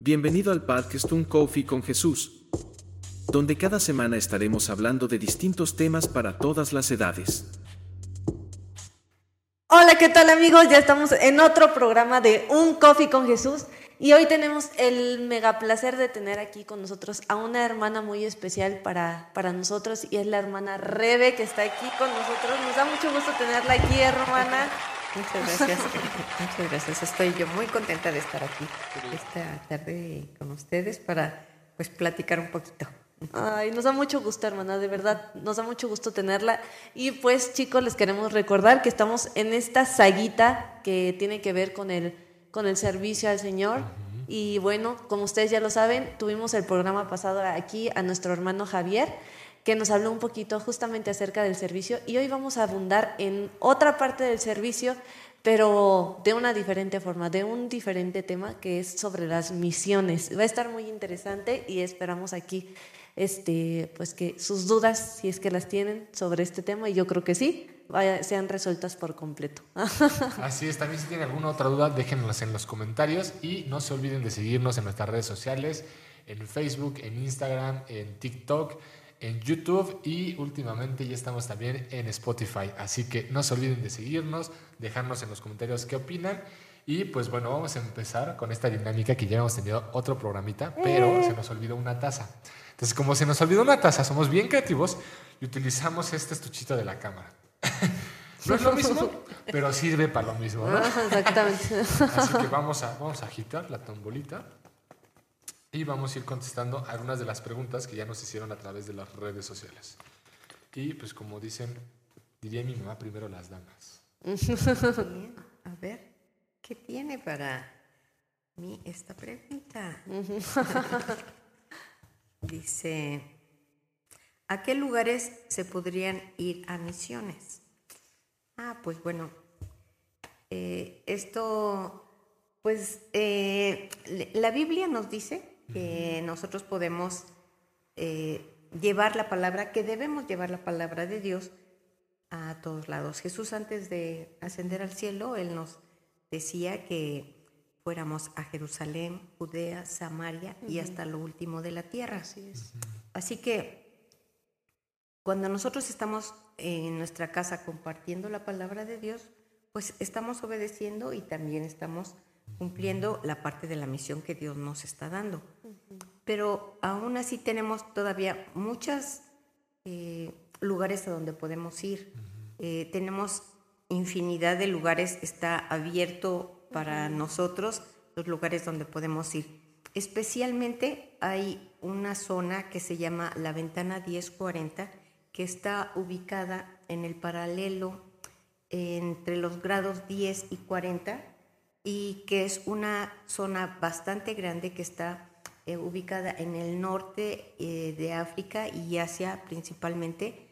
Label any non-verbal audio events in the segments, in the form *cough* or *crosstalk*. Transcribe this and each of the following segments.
Bienvenido al podcast Un Coffee con Jesús, donde cada semana estaremos hablando de distintos temas para todas las edades. Hola, ¿qué tal amigos? Ya estamos en otro programa de Un Coffee con Jesús y hoy tenemos el mega placer de tener aquí con nosotros a una hermana muy especial para, para nosotros y es la hermana Rebe que está aquí con nosotros. Nos da mucho gusto tenerla aquí, hermana. Muchas gracias, muchas gracias. Estoy yo muy contenta de estar aquí esta tarde con ustedes para pues platicar un poquito. Ay, nos da mucho gusto, hermana, de verdad, nos da mucho gusto tenerla. Y pues, chicos, les queremos recordar que estamos en esta saguita que tiene que ver con el, con el servicio al Señor. Y bueno, como ustedes ya lo saben, tuvimos el programa pasado aquí a nuestro hermano Javier que nos habló un poquito justamente acerca del servicio y hoy vamos a abundar en otra parte del servicio, pero de una diferente forma, de un diferente tema que es sobre las misiones. Va a estar muy interesante y esperamos aquí este, pues que sus dudas, si es que las tienen sobre este tema, y yo creo que sí, sean resueltas por completo. *laughs* Así es, también si tienen alguna otra duda, déjenlas en los comentarios y no se olviden de seguirnos en nuestras redes sociales, en Facebook, en Instagram, en TikTok en YouTube y últimamente ya estamos también en Spotify. Así que no se olviden de seguirnos, dejarnos en los comentarios qué opinan. Y pues bueno, vamos a empezar con esta dinámica que ya hemos tenido otro programita, pero se nos olvidó una taza. Entonces, como se nos olvidó una taza, somos bien creativos y utilizamos este estuchito de la cámara. *laughs* no es lo mismo, pero sirve para lo mismo, ¿no? Exactamente. Así que vamos a, vamos a agitar la tombolita. Y vamos a ir contestando algunas de las preguntas que ya nos hicieron a través de las redes sociales. Y pues como dicen, diría mi mamá, primero las damas. *laughs* A ver, ¿qué tiene para mí esta pregunta? *laughs* Dice, ¿a qué lugares se podrían ir a misiones? Ah, pues bueno, eh, esto, pues eh, la Biblia nos dice que nosotros podemos eh, llevar la palabra, que debemos llevar la palabra de Dios a todos lados. Jesús antes de ascender al cielo, Él nos decía que fuéramos a Jerusalén, Judea, Samaria y hasta lo último de la tierra. Así es. Así que cuando nosotros estamos en nuestra casa compartiendo la palabra de Dios, pues estamos obedeciendo y también estamos cumpliendo la parte de la misión que Dios nos está dando. Pero aún así tenemos todavía muchos eh, lugares a donde podemos ir. Eh, tenemos infinidad de lugares, está abierto para nosotros los lugares donde podemos ir. Especialmente hay una zona que se llama la ventana 1040, que está ubicada en el paralelo entre los grados 10 y 40 y que es una zona bastante grande que está eh, ubicada en el norte eh, de África y Asia principalmente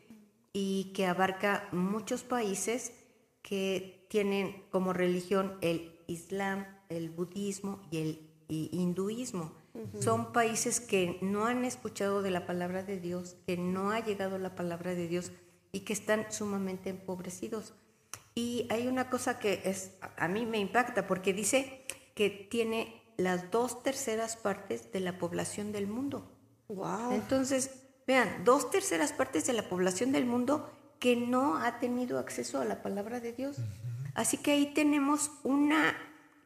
y que abarca muchos países que tienen como religión el Islam, el budismo y el hinduismo. Son países que no han escuchado de la palabra de Dios, que no ha llegado la palabra de Dios y que están sumamente empobrecidos. Y hay una cosa que es, a mí me impacta porque dice que tiene las dos terceras partes de la población del mundo. Wow. Entonces, vean, dos terceras partes de la población del mundo que no ha tenido acceso a la palabra de Dios. Así que ahí tenemos un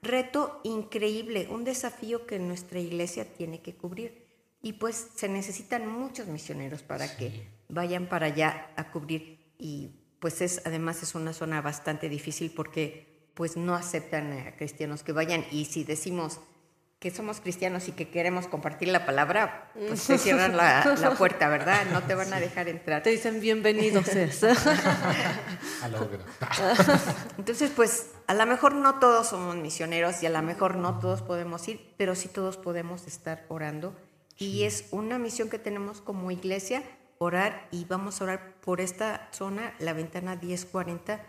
reto increíble, un desafío que nuestra iglesia tiene que cubrir. Y pues se necesitan muchos misioneros para que vayan para allá a cubrir. Y pues es además es una zona bastante difícil porque pues no aceptan a cristianos que vayan y si decimos que somos cristianos y que queremos compartir la palabra, pues te cierran la, la puerta, ¿verdad? No te van a dejar entrar. Te dicen bienvenidos. *laughs* A la. Entonces, pues a lo mejor no todos somos misioneros y a lo mejor no todos podemos ir, pero sí todos podemos estar orando. Y es una misión que tenemos como iglesia, orar y vamos a orar por esta zona, la ventana 1040,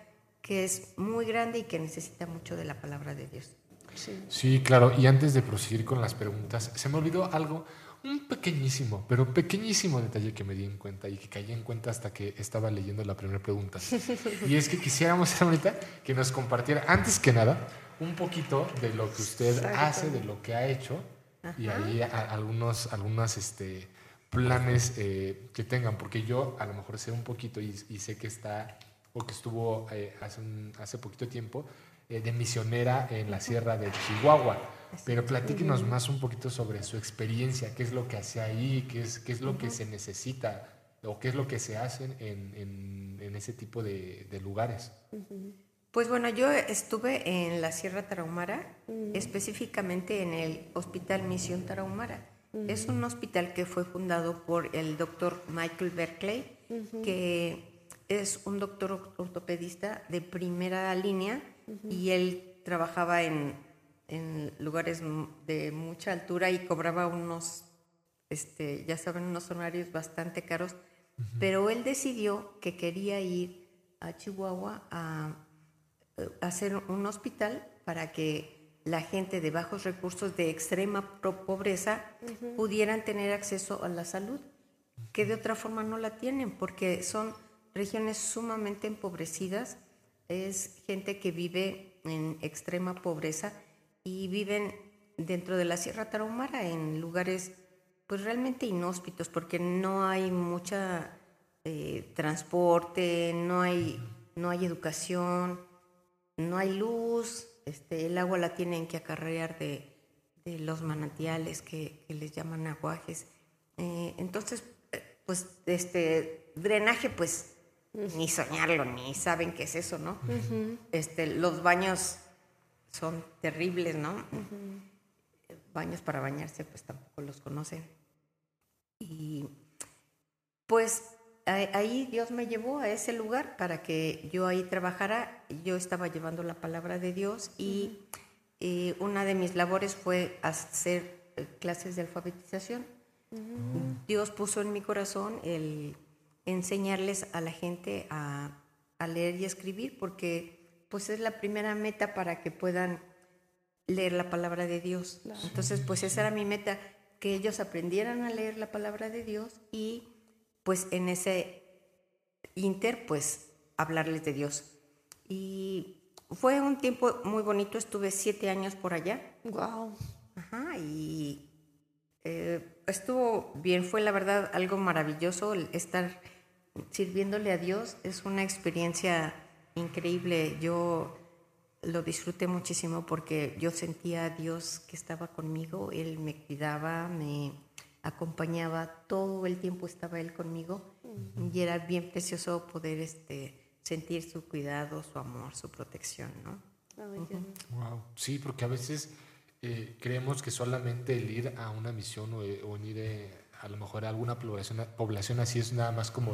que es muy grande y que necesita mucho de la palabra de Dios. Sí. Sí, claro. Y antes de proseguir con las preguntas, se me olvidó algo, un pequeñísimo, pero pequeñísimo detalle que me di en cuenta y que caí en cuenta hasta que estaba leyendo la primera pregunta. *laughs* Y es que quisiéramos, *laughs* ahorita, que nos compartiera, antes que nada, un poquito de lo que usted Exacto. hace, de lo que ha hecho y ahí a- algunos, algunos este, planes eh, que tengan, porque yo a lo mejor sé un poquito y, y sé que está, o que estuvo eh, hace, un- hace poquito tiempo, eh, de misionera en la sierra de Chihuahua. Pero platíquenos más un poquito sobre su experiencia, qué es lo que hace ahí, qué es, qué es lo que se necesita o qué es lo que se hace en, en- en ese tipo de, de lugares. Pues bueno, yo estuve en la Sierra Tarahumara, específicamente en el Hospital Misión Tarahumara. Es un hospital que fue fundado por el doctor Michael Berkeley, que es un doctor or- ortopedista de primera línea y él trabajaba en, en lugares m- de mucha altura y cobraba unos, este, ya saben, unos horarios bastante caros, pero él decidió que quería ir a Chihuahua a eh, hacer un hospital para que la gente de bajos recursos, de extrema pobreza, pudieran tener acceso a la salud, que de otra forma no la tienen, porque son regiones sumamente empobrecidas, es gente que vive en extrema pobreza y viven dentro de la Sierra Tarahumara en lugares pues realmente inhóspitos porque no hay mucha eh, transporte, no hay, no hay educación, no hay luz, este, el agua la tienen que acarrear de, de los manantiales que, que les llaman aguajes. Eh, entonces, eh, pues este drenaje, pues ni soñarlo, ni saben qué es eso, ¿no? este, los baños son terribles, ¿no? Baños para bañarse, pues tampoco los conocen. Y pues ahí Dios me llevó a ese lugar para que yo ahí trabajara. Yo estaba llevando la palabra de Dios y eh, una de mis labores fue hacer eh, clases de alfabetización. Dios puso en mi corazón el enseñarles a la gente a, a leer y escribir porque pues es la primera meta para que puedan leer la palabra de Dios. Entonces, pues esa era mi meta, que ellos aprendieran a leer la palabra de Dios y pues en ese inter, pues hablarles de Dios. Y fue un tiempo muy bonito, estuve siete años por allá. Wow. Ajá, y eh, estuvo bien, fue la verdad algo maravilloso el estar sirviéndole a Dios, es una experiencia increíble. Yo lo disfruté muchísimo porque yo sentía a Dios que estaba conmigo, Él me cuidaba, me acompañaba, todo el tiempo estaba Él conmigo y era bien precioso poder este, sentir su cuidado, su amor, su protección, ¿no? Wow. Sí, porque a veces eh, creemos que solamente el ir a una misión o, eh, o ir eh, a lo mejor a alguna población, población así es nada más como,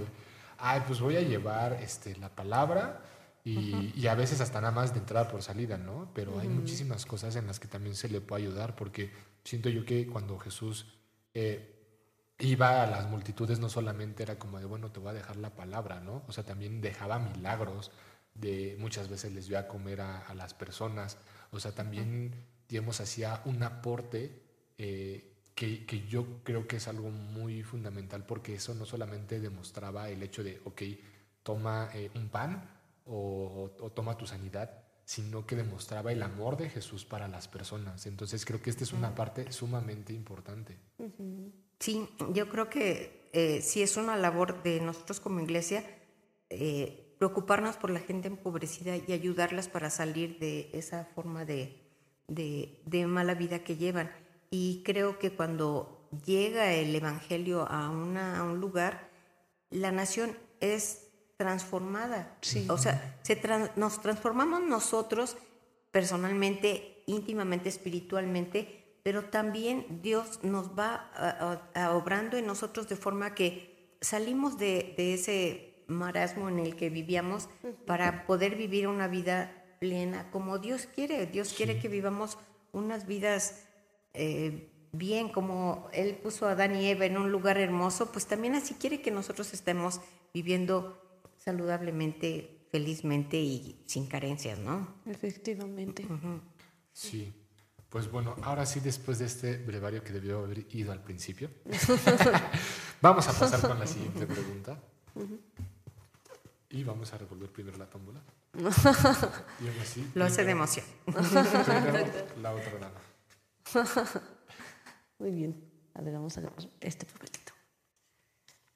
ay, pues voy a llevar este, la palabra y, y a veces hasta nada más de entrada por salida, ¿no? Pero hay muchísimas cosas en las que también se le puede ayudar porque siento yo que cuando Jesús eh, iba a las multitudes no solamente era como de, bueno, te voy a dejar la palabra, ¿no? O sea, también dejaba milagros, de muchas veces les dio a comer a, las personas, o sea, también, digamos, hacía un aporte eh, que, yo creo que es algo muy fundamental porque eso no solamente demostraba el hecho de, ok, toma eh, un pan o toma tu sanidad, sino que demostraba el amor de Jesús para las personas. Entonces creo que esta es una parte sumamente importante. Sí, yo creo que eh, sí es una labor de nosotros como iglesia eh, preocuparnos por la gente empobrecida y ayudarlas para salir de esa forma de, de, de mala vida que llevan. Y creo que cuando llega el Evangelio a, una, a un lugar, la nación es transformada. O sea, se nos transformamos nosotros personalmente, íntimamente, espiritualmente, pero también Dios nos va a- a- a obrando en nosotros de forma que salimos de, de ese marasmo en el que vivíamos para poder vivir una vida plena como Dios quiere. Dios quiere que vivamos unas vidas eh, bien, como Él puso a Adán y Eva en un lugar hermoso, pues también así quiere que nosotros estemos viviendo saludablemente, felizmente y sin carencias, ¿no? Efectivamente. Sí. Pues bueno, ahora sí, después de este brevario que debió haber ido al principio, *laughs* vamos a pasar con la siguiente pregunta. Y vamos a revolver primero la tómbola. *laughs* Y ahora sí, Lo hace de emoción. *laughs* la otra dama. Muy bien. A ver, vamos a ver este papelito.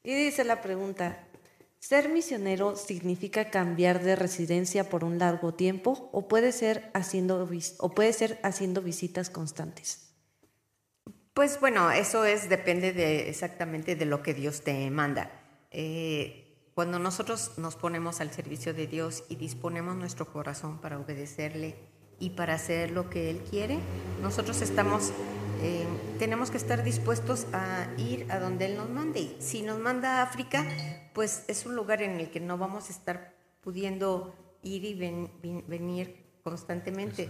Y dice la pregunta, ¿ser misionero significa cambiar de residencia por un largo tiempo o puede ser haciendo, o puede ser haciendo visitas constantes? Pues bueno, eso es depende de exactamente de lo que Dios te manda. Eh, cuando nosotros nos ponemos al servicio de Dios y disponemos nuestro corazón para obedecerle y para hacer lo que Él quiere, nosotros estamos, eh, tenemos que estar dispuestos a ir a donde Él nos mande. Si nos manda a África, pues es un lugar en el que no vamos a estar pudiendo ir y venir constantemente.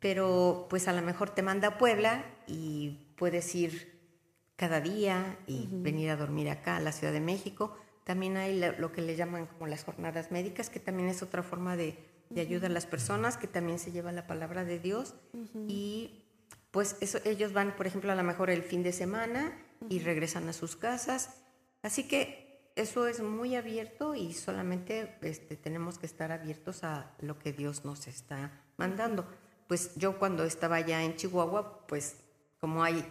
Pero pues a lo mejor te manda a Puebla y puedes ir cada día y venir a dormir acá a la Ciudad de México. También hay lo, que le llaman como las jornadas médicas, que también es otra forma de, de ayuda a las personas, que también se lleva la palabra de Dios. Y pues eso, ellos van, por ejemplo, a lo mejor el fin de semana y regresan a sus casas. Así que eso es muy abierto y solamente este, tenemos que estar abiertos a lo que Dios nos está mandando. Pues yo cuando estaba allá en Chihuahua, pues como hay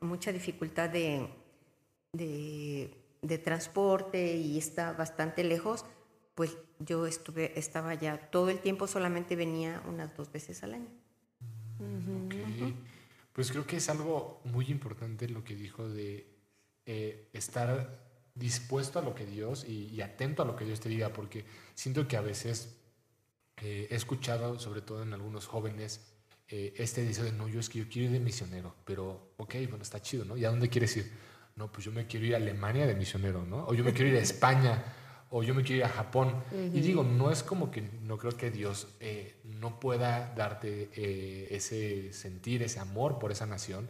mucha dificultad de, de, transporte y está bastante lejos, pues yo estuve, estaba ya todo el tiempo, solamente venía unas dos veces al año. Pues creo que es algo muy importante lo que dijo de eh, estar dispuesto a lo que Dios y, atento a lo que Dios te diga, porque siento que a veces eh, he escuchado, sobre todo en algunos jóvenes, eh, este dice de no, yo es que yo quiero ir de misionero, pero ok, bueno, está chido, ¿no? ¿Y a dónde quieres ir? No, pues yo me quiero ir a Alemania de misionero, ¿no? O yo me quiero ir a España, o yo me quiero ir a Japón. Y digo, no es como que no creo que Dios eh, no pueda darte eh, ese sentir, ese amor por esa nación,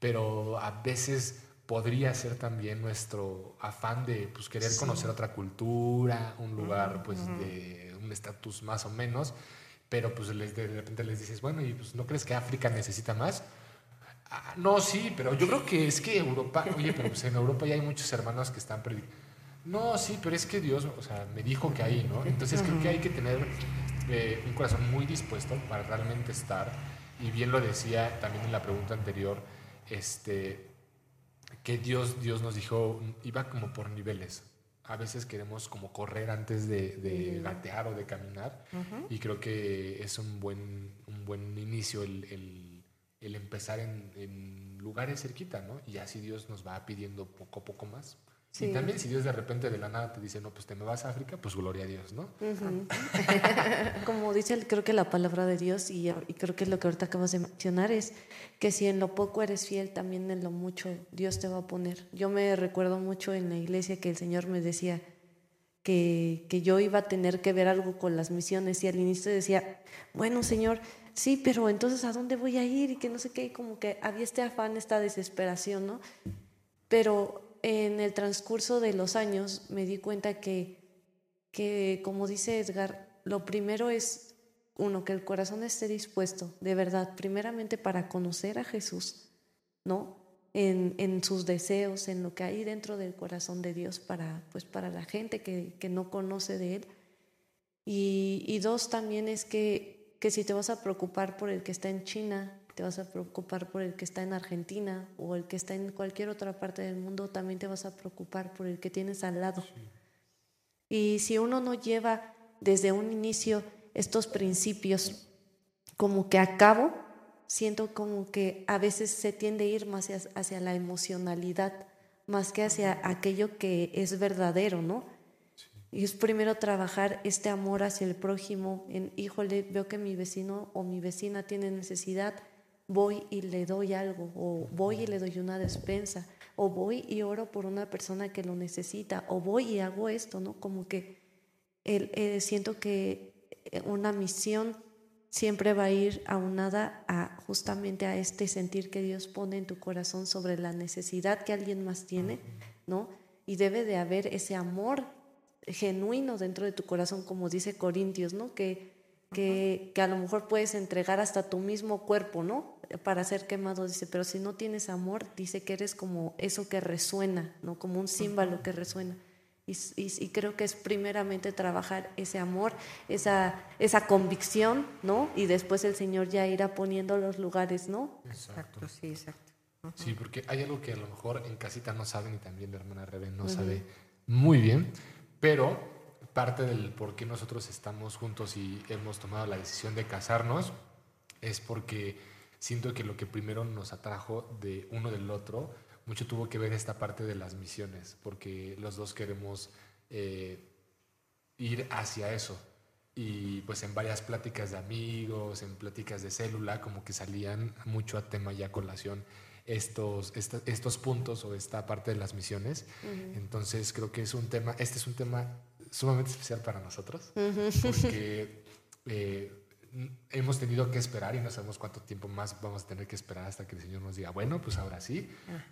pero a veces podría ser también nuestro afán de pues, querer conocer otra cultura, un lugar pues de un estatus más o menos pero pues de repente les dices, bueno, ¿y pues no crees que África necesita más? Ah, no, sí, pero yo creo que es que Europa, oye, pero pues en Europa ya hay muchos hermanos que están predicando. No, sí, pero es que Dios, o sea, me dijo que ahí, ¿no? Entonces creo que hay que tener eh, un corazón muy dispuesto para realmente estar, y bien lo decía también en la pregunta anterior, este, que Dios, Dios nos dijo, iba como por niveles a veces queremos como correr antes de, gatear o de caminar y creo que es un buen, un buen inicio el, el, empezar en, en, lugares cerquita, ¿no? Y así Dios nos va pidiendo poco a poco más. Y también si Dios de repente de la nada te dice, no, pues te me vas a África, pues gloria a Dios, ¿no? *laughs* Como dice, creo que la palabra de Dios, y, y, creo que es lo que ahorita acabas de mencionar, es que si en lo poco eres fiel, también en lo mucho Dios te va a poner. Yo me recuerdo mucho en la iglesia que el Señor me decía que, que yo iba a tener que ver algo con las misiones, y al inicio decía, bueno, Señor, sí, pero entonces ¿a dónde voy a ir? Y que no sé qué, y como que había este afán, esta desesperación, ¿no? Pero en el transcurso de los años me di cuenta que, que, como dice Edgar, lo primero es, uno, que el corazón esté dispuesto, de verdad, primeramente para conocer a Jesús, ¿no? En, en, sus deseos, en lo que hay dentro del corazón de Dios para, pues, para la gente que, que no conoce de Él. Y, dos, también es que, que si te vas a preocupar por el que está en China, te vas a preocupar por el que está en Argentina o el que está en cualquier otra parte del mundo, también te vas a preocupar por el que tienes al lado. Y si uno no lleva desde un inicio estos principios como que a cabo, siento como que a veces se tiende a ir más hacia, la emocionalidad, más que hacia aquello que es verdadero, ¿no? Y es primero trabajar este amor hacia el prójimo, en, híjole, veo que mi vecino o mi vecina tiene necesidad, voy y le doy algo, o voy y le doy una despensa, o voy y oro por una persona que lo necesita, o voy y hago esto, ¿no? Como que el, eh, siento que eh, una misión siempre va a ir aunada a justamente a este sentir que Dios pone en tu corazón sobre la necesidad que alguien más tiene, ¿no? Y debe de haber ese amor genuino dentro de tu corazón, como dice Corintios, ¿no? Que, que, que a lo mejor puedes entregar hasta tu mismo cuerpo, ¿no? Para ser quemado, dice, pero si no tienes amor, dice que eres como eso que resuena, ¿no? Como un símbolo que resuena. Y, y, creo que es primeramente trabajar ese amor, esa, esa convicción, ¿no? Y después el Señor ya irá poniendo los lugares, ¿no? Exacto, sí, exacto. Sí, porque hay algo que a lo mejor en casita no saben y también la hermana Rebe no sabe muy bien, pero parte del por qué nosotros estamos juntos y hemos tomado la decisión de casarnos es porque siento que lo que primero nos atrajo de uno del otro, mucho tuvo que ver esta parte de las misiones, porque los dos queremos eh, ir hacia eso. Y pues en varias pláticas de amigos, en pláticas de célula, como que salían mucho a tema y a colación estos, estos puntos o esta parte de las misiones. Entonces creo que es un tema, este es un tema sumamente especial para nosotros, porque *laughs* eh, hemos tenido que esperar y no sabemos cuánto tiempo más vamos a tener que esperar hasta que el Señor nos diga, bueno, pues ahora sí,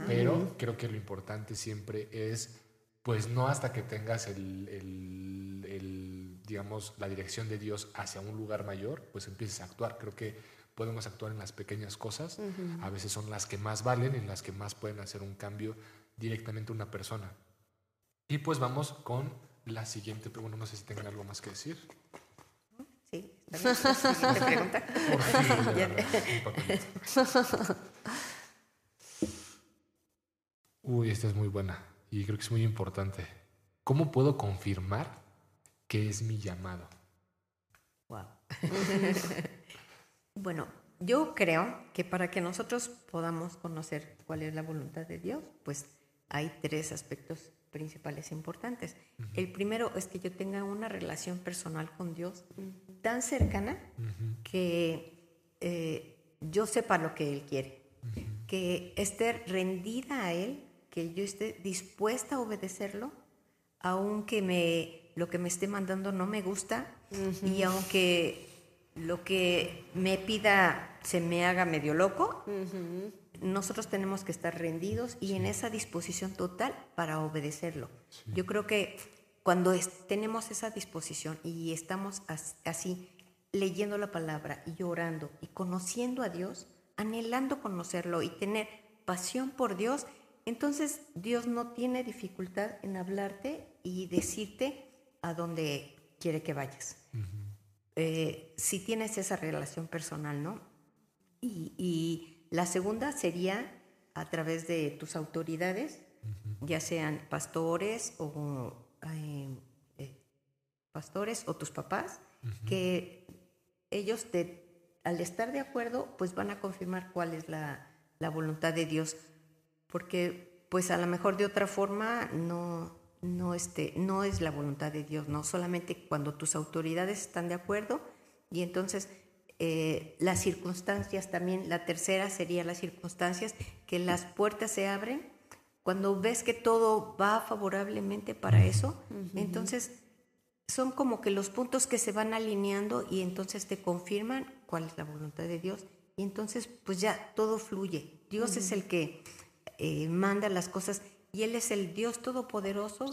pero creo que lo importante siempre es, pues no hasta que tengas el, el, digamos, la dirección de Dios hacia un lugar mayor, pues empieces a actuar. Creo que podemos actuar en las pequeñas cosas, a veces son las que más valen, en las que más pueden hacer un cambio directamente una persona. Y pues vamos con la siguiente pregunta, no sé si tengan algo más que decir. Uy, esta es muy buena y creo que es muy importante. ¿Cómo puedo confirmar que es mi llamado? Wow. *laughs* bueno, yo creo que para que nosotros podamos conocer cuál es la voluntad de Dios, pues hay tres aspectos principales importantes. El primero es que yo tenga una relación personal con Dios tan cercana que eh, yo sepa lo que Él quiere, que esté rendida a Él, que yo esté dispuesta a obedecerlo, aunque me, lo que me esté mandando no me gusta y aunque lo que me pida se me haga medio loco, nosotros tenemos que estar rendidos y en esa disposición total para obedecerlo. Yo creo que cuando tenemos esa disposición y estamos así leyendo la palabra y orando y conociendo a Dios, anhelando conocerlo y tener pasión por Dios, entonces Dios no tiene dificultad en hablarte y decirte a dónde quiere que vayas. Eh, si tienes esa relación personal, ¿no? y la segunda sería a través de tus autoridades, ya sean pastores o eh, eh, pastores o tus papás, que ellos te, al estar de acuerdo, pues van a confirmar cuál es la, la, voluntad de Dios, porque pues a lo mejor de otra forma no, no, este, no es la voluntad de Dios, no solamente cuando tus autoridades están de acuerdo y entonces eh, las circunstancias también, la tercera sería las circunstancias, que las puertas se abren. Cuando ves que todo va favorablemente para eso, entonces son como que los puntos que se van alineando y entonces te confirman cuál es la voluntad de Dios. Y entonces pues ya todo fluye. Dios es el que eh, manda las cosas y Él es el Dios todopoderoso.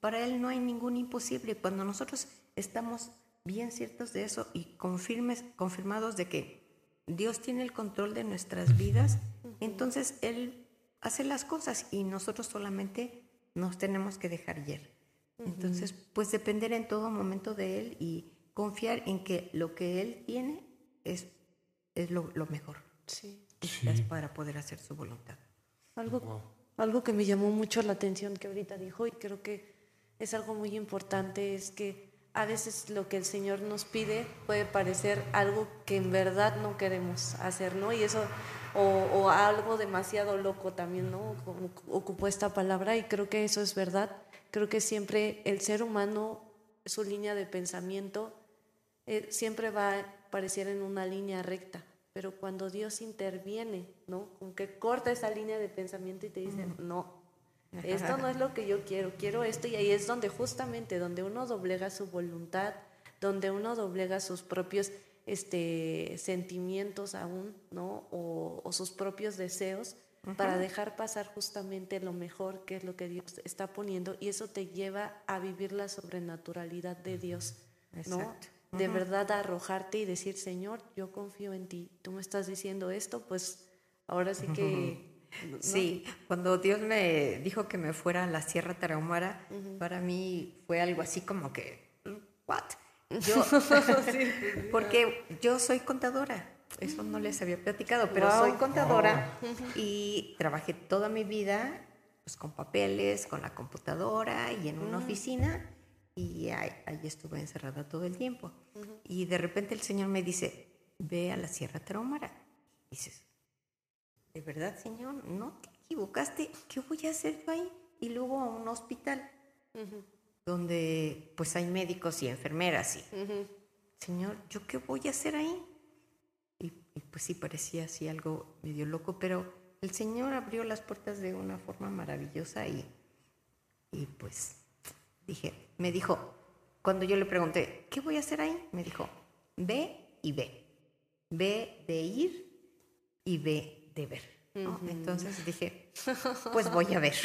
Para Él no hay ningún imposible. Cuando nosotros estamos bien ciertos de eso y confirmes, confirmados de que Dios tiene el control de nuestras vidas, entonces Él hace las cosas y nosotros solamente nos tenemos que dejar ir. Entonces, pues depender en todo momento de Él y confiar en que lo que Él tiene es, es lo, mejor. Sí. Es para poder hacer su voluntad. Algo, algo que me llamó mucho la atención que ahorita dijo y creo que es algo muy importante es que a veces lo que el Señor nos pide puede parecer algo que en verdad no queremos hacer, ¿no? Y eso, o, algo demasiado loco también, ¿no? Ocupó esta palabra y creo que eso es verdad. Creo que siempre el ser humano, su línea de pensamiento, eh, siempre va a parecer en una línea recta. Pero cuando Dios interviene, ¿no? Como que corta esa línea de pensamiento y te dice, no, esto no es lo que yo quiero, quiero esto y ahí es donde justamente, donde uno doblega su voluntad, donde uno doblega sus propios este, sentimientos aún, ¿no? O, sus propios deseos para dejar pasar justamente lo mejor que es lo que Dios está poniendo y eso te lleva a vivir la sobrenaturalidad de Dios, ¿no? De verdad arrojarte y decir, Señor, yo confío en ti, tú me estás diciendo esto, pues ahora sí que... *laughs* Sí, cuando Dios me dijo que me fuera a la Sierra Tarahumara, para mí fue algo así como que, ¿what? Yo, *laughs* *laughs* porque yo soy contadora eso no les había platicado, pero Wow. soy contadora y trabajé toda mi vida pues, con papeles, con la computadora y en una oficina y ahí, ahí estuve encerrada todo el tiempo. Y de repente el Señor me dice, ve a la Sierra Tarahumara. Dices, ¿de verdad, Señor? ¿No te equivocaste? ¿Qué voy a hacer yo ahí? Y luego a un hospital donde pues hay médicos y enfermeras y Señor, ¿yo qué voy a hacer ahí? Y, y, pues sí, parecía así algo medio loco, pero el Señor abrió las puertas de una forma maravillosa y, y pues dije, me dijo, cuando yo le pregunté, ¿qué voy a hacer ahí? Me dijo, ve y ve. Ve de ir y ve de ver. ¿no? Entonces dije, pues voy a ver. *laughs*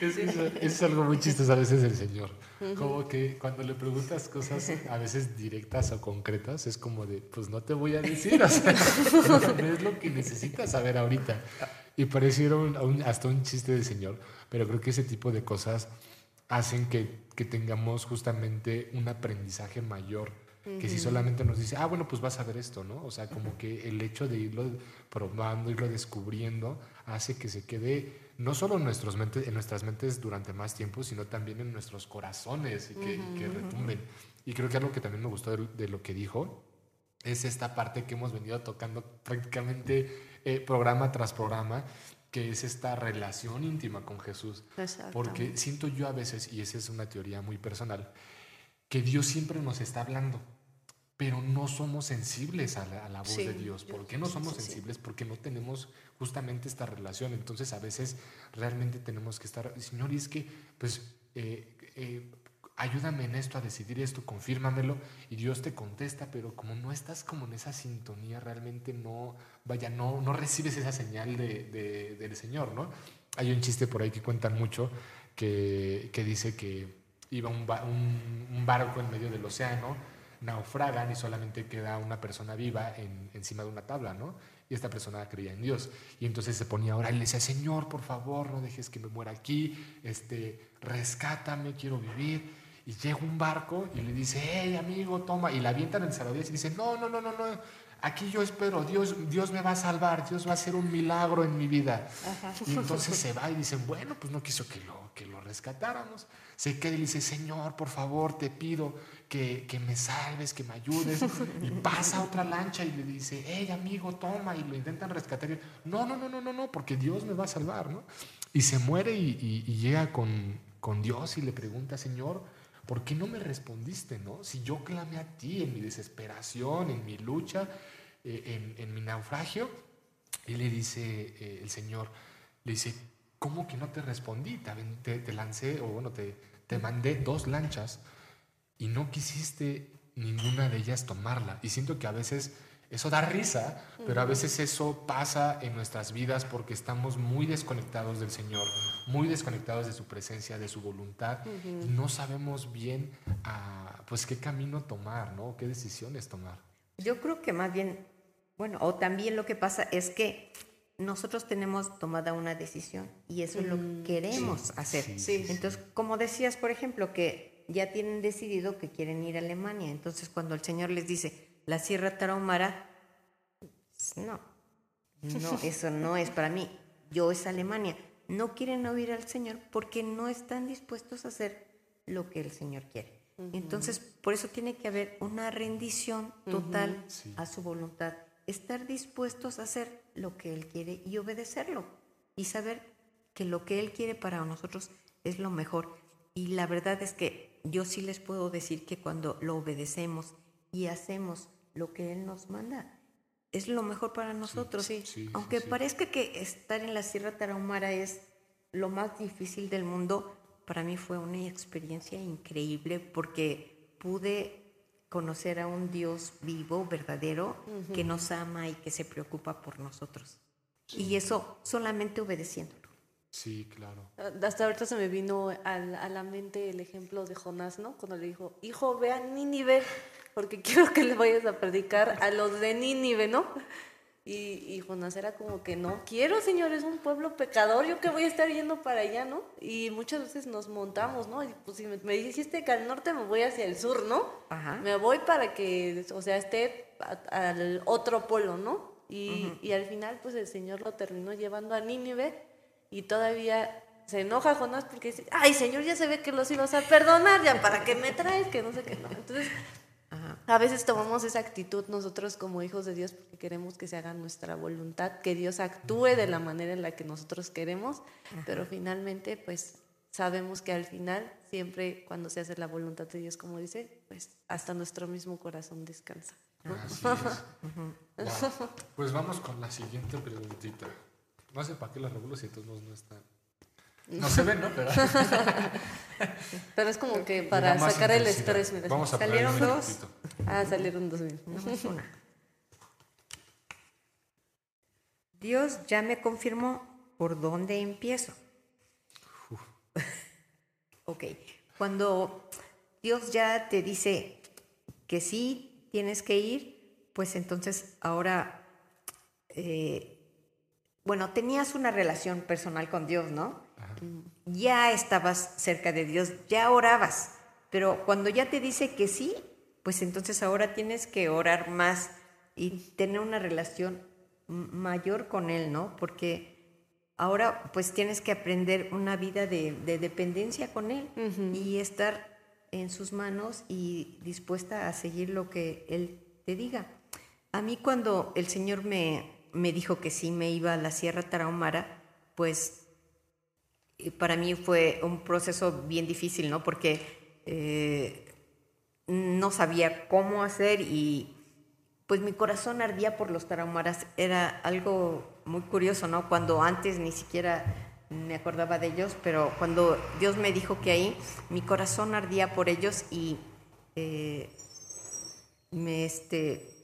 Es, eso, eso es algo muy chistoso a veces del Señor. Como que cuando le preguntas cosas a veces directas o concretas, es como de, pues no te voy a decir, o sea, no, *laughs* es lo que necesitas saber ahorita. Y pareciera un- un- hasta un chiste del Señor, pero creo que ese tipo de cosas hacen que, que tengamos justamente un aprendizaje mayor. Que si solamente nos dice, ah, bueno, pues vas a ver esto, ¿no? O sea, como que el hecho de irlo probando, irlo descubriendo, hace que se quede no solo en, nuestros mentes, en nuestras mentes durante más tiempo, sino también en nuestros corazones y que, que retumben. Y creo que algo que también me gustó de, de lo que dijo es esta parte que hemos venido tocando prácticamente eh, programa tras programa, que es esta relación íntima con Jesús. Porque siento yo a veces, y esa es una teoría muy personal, que Dios siempre nos está hablando, pero no somos sensibles a la, a la voz Sí, de Dios. ¿Por qué no somos sí, sí. sensibles? Porque no tenemos justamente esta relación. Entonces a veces realmente tenemos que estar, Señor, y es que, pues, eh, eh, ayúdame en esto, a decidir esto, confírmamelo, y Dios te contesta, pero como no estás como en esa sintonía, realmente no, vaya, no, no recibes esa señal de, de- del Señor, ¿no? Hay un chiste por ahí que cuentan mucho que, que dice que iba un, ba- un- un barco en medio del océano, naufragan y solamente queda una persona viva en- encima de una tabla, ¿no? Y esta persona creía en Dios. Y entonces se ponía a orar y le decía, Señor, por favor, no dejes que me muera aquí, este, rescátame, quiero vivir. Y llega un barco y le dice, hey, amigo, toma. Y la avientan en salvavidas y dice, no, no, no, no, no. Aquí yo espero, Dios, Dios me va a salvar, Dios va a hacer un milagro en mi vida. Y entonces se va y dicen, bueno, pues no quiso que lo, que lo rescatáramos. Se queda y le dice, Señor, por favor, te pido que, que me salves, que me ayudes. *laughs* Y pasa otra lancha y le dice, hey, amigo, toma. Y lo intentan rescatar. Y, no, no, no, no, no, no, porque Dios me va a salvar, ¿no? Y se muere y, y- y llega con, con Dios y le pregunta, Señor, ¿por qué no me respondiste, no? Si yo clamé a ti en mi desesperación, en mi lucha, eh, en, mi naufragio. Y le dice eh, el Señor, le dice, ¿cómo que no te respondí? Te, te- te lancé, o bueno, te, te mandé dos lanchas y no quisiste ninguna de ellas tomarla. Y siento que a veces eso da risa, pero a veces eso pasa en nuestras vidas porque estamos muy desconectados del Señor, muy desconectados de su presencia, de su voluntad, y no sabemos bien ah, pues qué camino tomar, ¿no? ¿Qué decisiones tomar? Yo creo que más bien, bueno, o también lo que pasa es que nosotros tenemos tomada una decisión y eso es lo que queremos hacer. sí, sí, sí. Entonces, como decías, por ejemplo, que ya tienen decidido que quieren ir a Alemania, entonces cuando el Señor les dice, la Sierra Tarahumara, no, no, *laughs* eso no es para mí, yo es Alemania. No quieren oír al Señor porque no están dispuestos a hacer lo que el Señor quiere. Entonces, por eso tiene que haber una rendición total Sí. a su voluntad. Estar dispuestos a hacer lo que Él quiere y obedecerlo. Y saber que lo que Él quiere para nosotros es lo mejor. Y la verdad es que yo sí les puedo decir que cuando lo obedecemos y hacemos lo que Él nos manda, es lo mejor para nosotros. sí, sí, Aunque sí. parezca que estar en la Sierra Tarahumara es lo más difícil del mundo, para mí fue una experiencia increíble porque pude conocer a un Dios vivo, verdadero, que nos ama y que se preocupa por nosotros. Y eso solamente obedeciéndolo. Sí, claro. Hasta ahorita se me vino a la, a la mente el ejemplo de Jonás, ¿no? Cuando le dijo, hijo, ve a Nínive, porque *laughs* quiero que le vayas a predicar a los de Nínive, ¿no? Y, y Jonás era como que, no quiero, señor, es un pueblo pecador, yo que voy a estar yendo para allá, ¿no? Y muchas veces nos montamos, ¿no? Y pues si me, me dijiste que al norte me voy hacia el sur, ¿no? Ajá. Me voy para que, o sea, esté a- al otro polo, ¿no? Y, y al final, pues el Señor lo terminó llevando a Nínive y todavía se enoja Jonás porque dice, ay, Señor, ya se ve que los ibas a perdonar, ya para qué me traes, que no sé qué. No. Entonces, a veces tomamos esa actitud nosotros como hijos de Dios porque queremos que se haga nuestra voluntad, que Dios actúe de la manera en la que nosotros queremos, pero finalmente pues sabemos que al final siempre cuando se hace la voluntad de Dios como dice, pues hasta nuestro mismo corazón descansa. Así es. *laughs* Wow. Pues vamos con la siguiente preguntita. No sé para qué la regulo si de todos no está. No se ve, ¿no? Pero *laughs* Pero es como que para sacar el estrés. mira. Vamos a Salieron un dos. Ah, salieron dos mil. Nomás una. Dios ya me confirmó por dónde empiezo. ok, cuando Dios ya te dice que sí tienes que ir, pues entonces ahora, eh, bueno, tenías una relación personal con Dios, ¿no? Ya estabas cerca de Dios, ya orabas, pero cuando ya te dice que sí, pues entonces ahora tienes que orar más y tener una relación mayor con Él, ¿no? Porque ahora pues tienes que aprender una vida de, de dependencia con Él y estar en sus manos y dispuesta a seguir lo que Él te diga. A mí cuando el Señor me, me dijo que sí me iba a la Sierra Tarahumara, pues y para mí fue un proceso bien difícil, ¿no? Porque eh, no sabía cómo hacer y pues mi corazón ardía por los tarahumaras. Era algo muy curioso, ¿no? Cuando antes ni siquiera me acordaba de ellos, pero cuando Dios me dijo que ahí, mi corazón ardía por ellos y eh, me este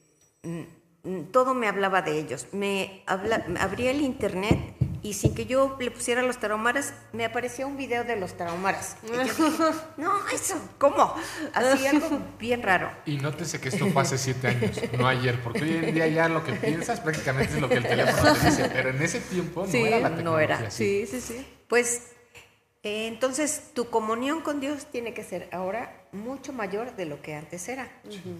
todo me hablaba de ellos. Me habla, abría el internet y sin que yo le pusiera los tarahumaras, me aparecía un video de los tarahumaras. Y yo dije, *laughs* no, eso, ¿cómo? Así algo bien raro. Y nótese que esto fue hace siete años, no ayer, porque hoy en día ya lo que piensas prácticamente es lo que el teléfono te dice, pero en ese tiempo Sí, no era la no tecnología era. así. Sí, sí, sí. Pues eh, entonces tu comunión con Dios tiene que ser ahora mucho mayor de lo que antes era,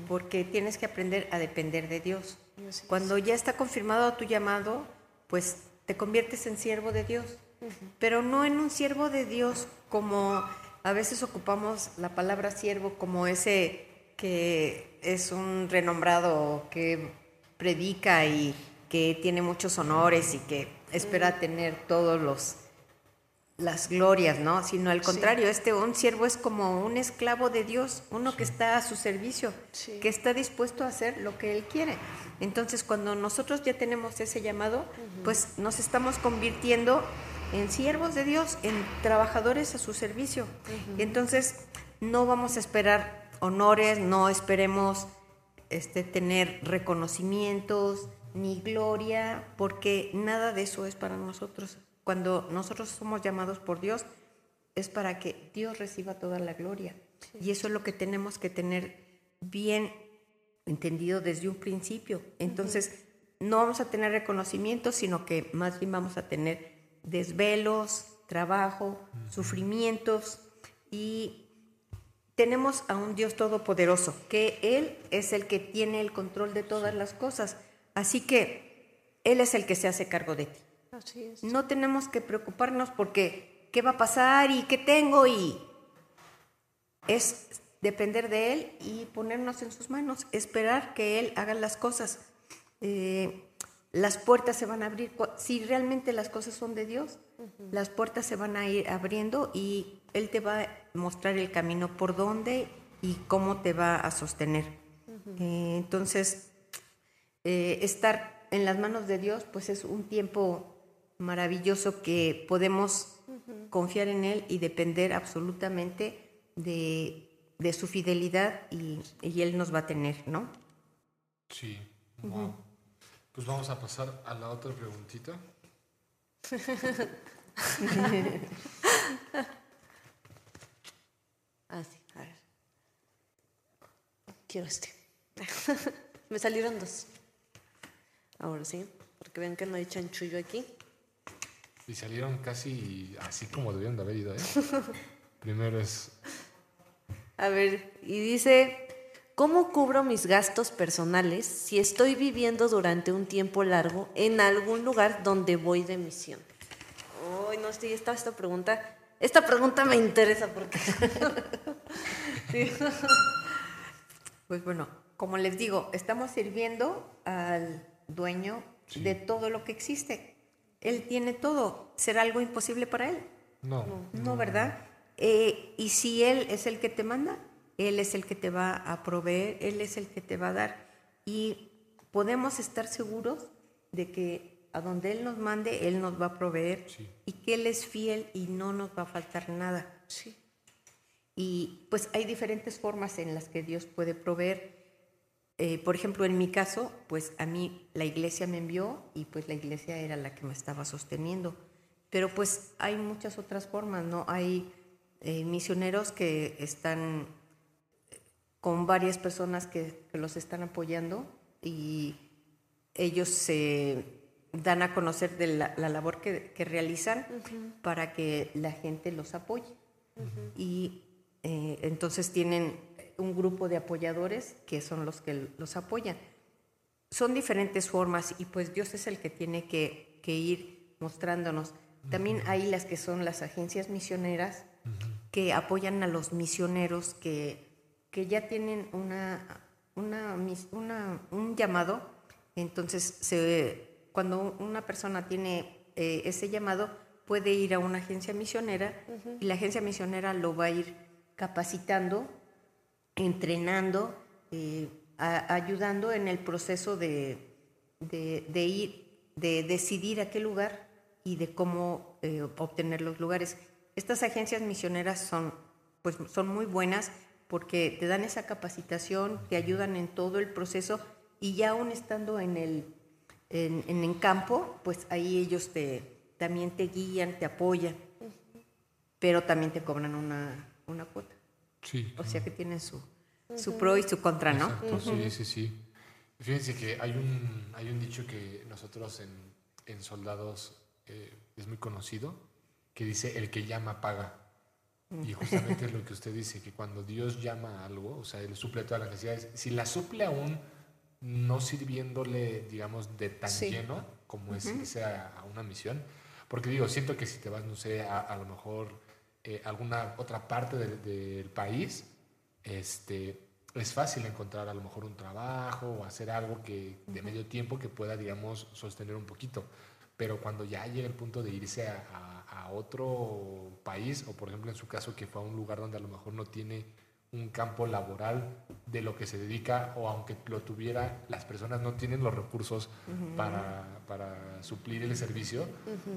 porque tienes que aprender a depender de Dios. Cuando ya está confirmado tu llamado, pues te conviertes en siervo de Dios, pero no en un siervo de Dios como a veces ocupamos la palabra siervo como ese que es un renombrado que predica y que tiene muchos honores y que espera tener todos los las glorias, ¿no? Sino al contrario, este un siervo es como un esclavo de Dios, uno que está a su servicio, Sí. que está dispuesto a hacer lo que él quiere. Entonces, cuando nosotros ya tenemos ese llamado, pues nos estamos convirtiendo en siervos de Dios, en trabajadores a su servicio. Y entonces no vamos a esperar honores, no esperemos este, tener reconocimientos ni gloria, porque nada de eso es para nosotros. Cuando nosotros somos llamados por Dios, es para que Dios reciba toda la gloria. Y eso es lo que tenemos que tener bien entendido desde un principio. Entonces, no vamos a tener reconocimiento, sino que más bien vamos a tener desvelos, trabajo, sufrimientos y tenemos a un Dios todopoderoso, que Él es el que tiene el control de todas las cosas. Así que Él es el que se hace cargo de ti. Así es. No tenemos que preocuparnos porque qué va a pasar y qué tengo y es depender de Él y ponernos en sus manos, esperar que Él haga las cosas. Eh, las puertas se van a abrir. Si realmente las cosas son de Dios, las puertas se van a ir abriendo y Él te va a mostrar el camino por dónde y cómo te va a sostener. Eh, entonces, eh, estar en las manos de Dios, pues es un tiempo maravilloso que podemos confiar en Él y depender absolutamente de, de su fidelidad y, y Él nos va a tener, ¿no? Sí, wow. Pues vamos a pasar a la otra preguntita. *laughs* Ah, sí, a ver. Quiero este. *laughs* Me salieron dos. Ahora sí, porque ven que no hay chanchullo aquí. Y salieron casi así como debían de haber ido, ¿eh? *laughs* Primero es A ver, y dice, ¿Cómo cubro mis gastos personales si estoy viviendo durante un tiempo largo en algún lugar donde voy de misión? Ay, no sé, esta, esta pregunta, esta pregunta me interesa porque... *laughs* Sí. Pues bueno, como les digo, estamos sirviendo al dueño de todo lo que existe. Él tiene todo. ¿Será algo imposible para él? No. No, ¿verdad? Eh, y si Él es el que te manda, Él es el que te va a proveer, Él es el que te va a dar. Y podemos estar seguros de que a donde Él nos mande, Él nos va a proveer Sí. y que Él es fiel y no nos va a faltar nada. Sí. Y pues hay diferentes formas en las que Dios puede proveer. Eh, por ejemplo, en mi caso, pues a mí la iglesia me envió y pues la iglesia era la que me estaba sosteniendo. Pero pues hay muchas otras formas, ¿no? Hay eh, misioneros que están con varias personas que, que los están apoyando y ellos se dan a conocer de la, la labor que, que realizan para que la gente los apoye. Y eh, entonces tienen un grupo de apoyadores que son los que los apoyan. Son diferentes formas y pues Dios es el que tiene que, que ir mostrándonos. También hay las que son las agencias misioneras que apoyan a los misioneros que, que ya tienen una, una, mis- una- un llamado. Entonces, se, cuando una persona tiene eh, ese llamado, puede ir a una agencia misionera y la agencia misionera lo va a ir capacitando, entrenando, eh, a- ayudando en el proceso de, de- de ir, de decidir a qué lugar y de cómo eh, obtener los lugares. Estas agencias misioneras son, pues, son muy buenas porque te dan esa capacitación, te ayudan en todo el proceso y ya aún estando en el, en, en campo, pues ahí ellos te, también te guían, te apoyan, pero también te cobran una, una cuota. Sí. O sea que tienen su, su pro y su contra, ¿no? Exacto, sí, sí, sí. Fíjense que hay un, hay un dicho que nosotros en, en soldados eh, es muy conocido, que dice, el que llama paga. Y justamente es lo que usted dice, que cuando Dios llama a algo, o sea, Él suple todas las necesidades, si la suple aún no sirviéndole, digamos, de tan Sí. lleno como es irse a, a una misión, porque digo, siento que si te vas, no sé, a, a lo mejor eh, alguna otra parte del, del país, este, es fácil encontrar a lo mejor un trabajo o hacer algo que de medio tiempo que pueda, digamos, sostener un poquito. Pero cuando ya llega el punto de irse a, a- a otro país, o por ejemplo en su caso que fue a un lugar donde a lo mejor no tiene un campo laboral de lo que se dedica, o aunque lo tuviera, las personas no tienen los recursos para, para suplir el servicio,